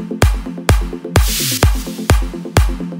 Thank you.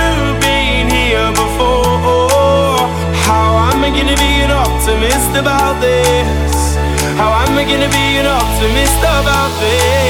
optimist about this? How am I gonna be an optimist about this?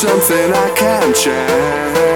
Fighting for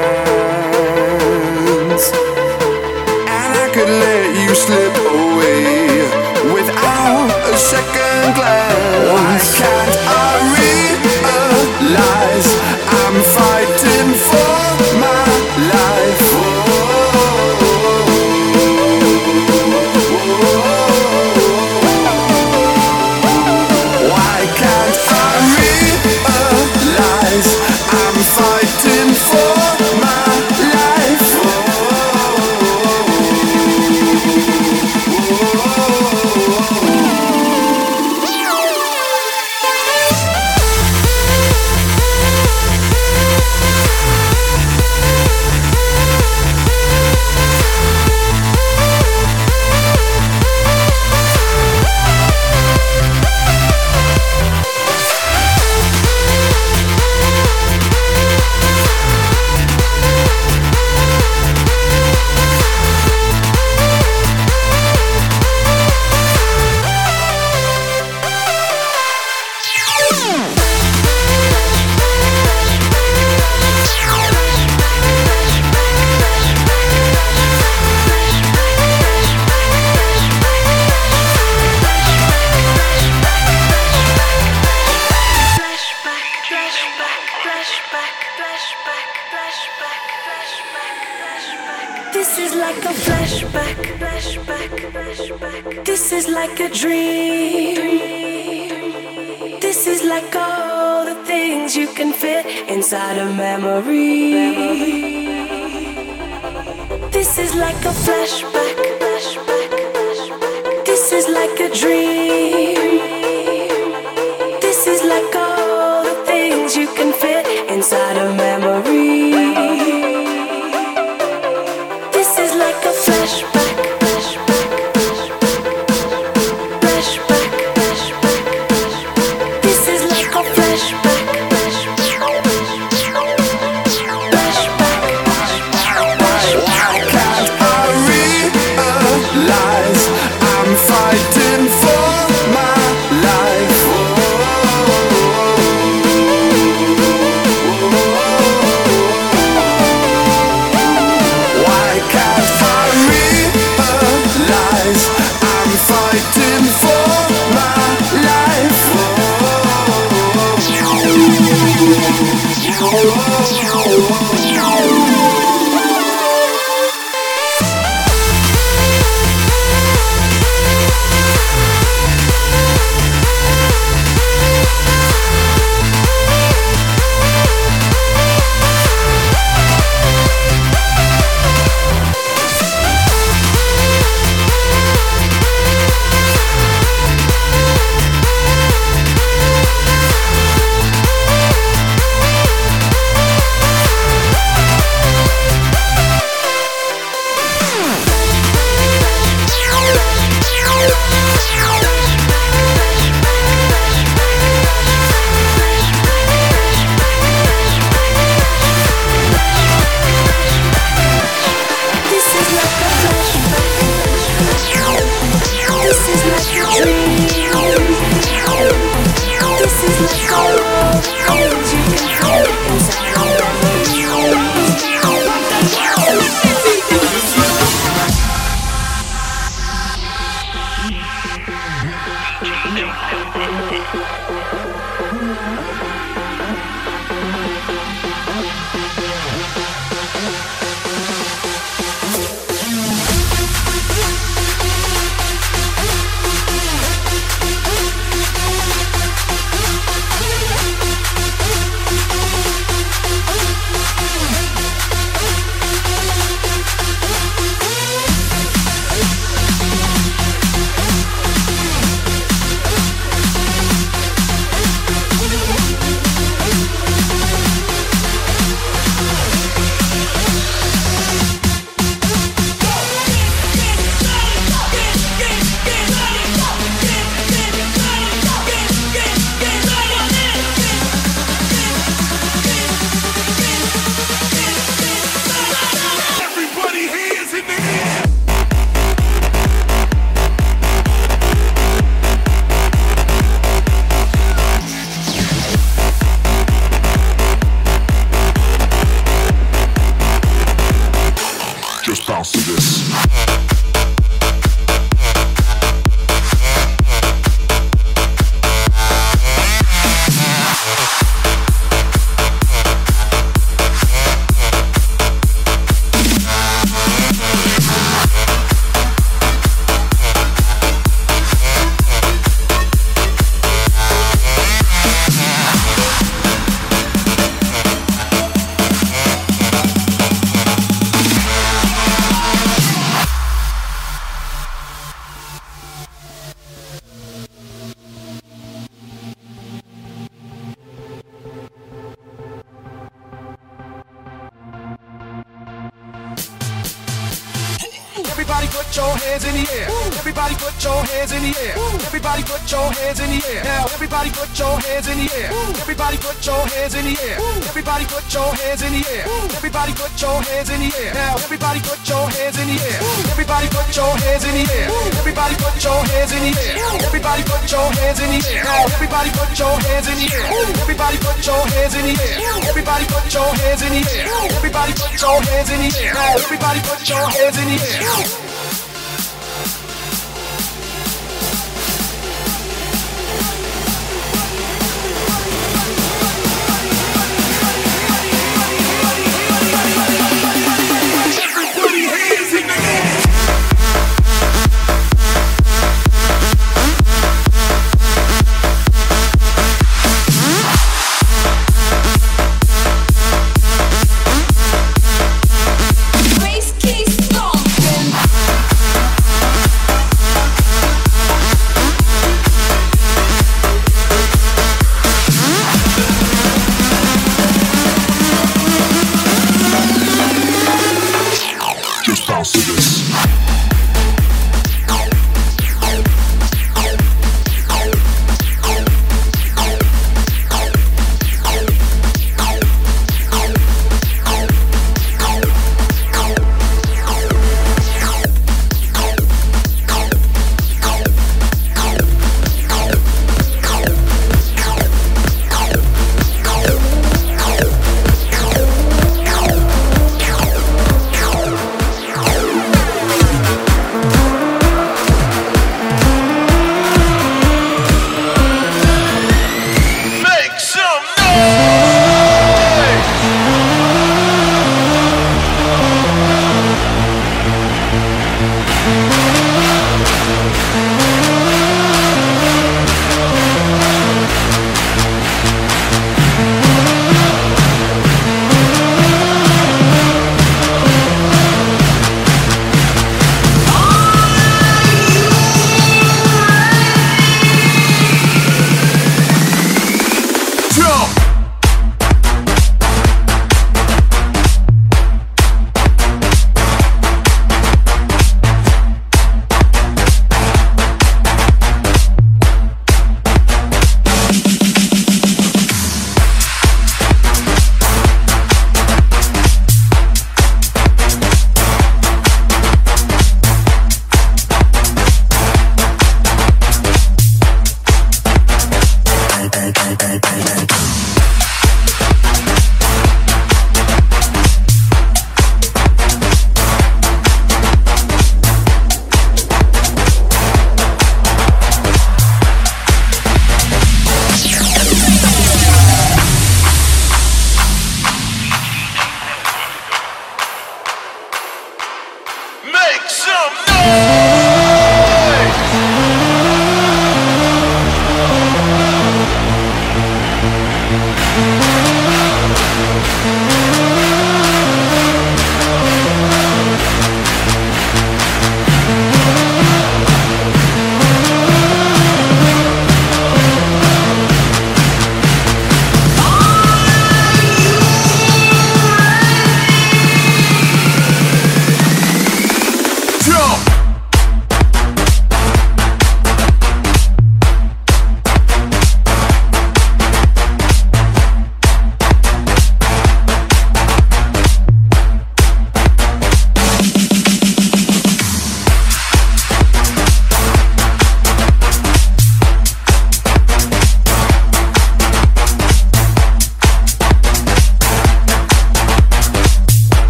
in the air. Woo. Everybody put your hands in the air. Woo. Everybody put your hands in the air. Now everybody put your hands in the air. Woo. Everybody put your hands in the air. Everybody put your hands in the air. Everybody put your hands in the air. Now everybody put your hands in the air. Everybody put your hands in the air. Everybody put your hands in the air. Everybody put your hands in the air. Now everybody put your hands in the air.